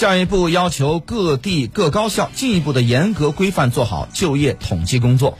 教育部要求各地各高校进一步的严格规范做好就业统计工作。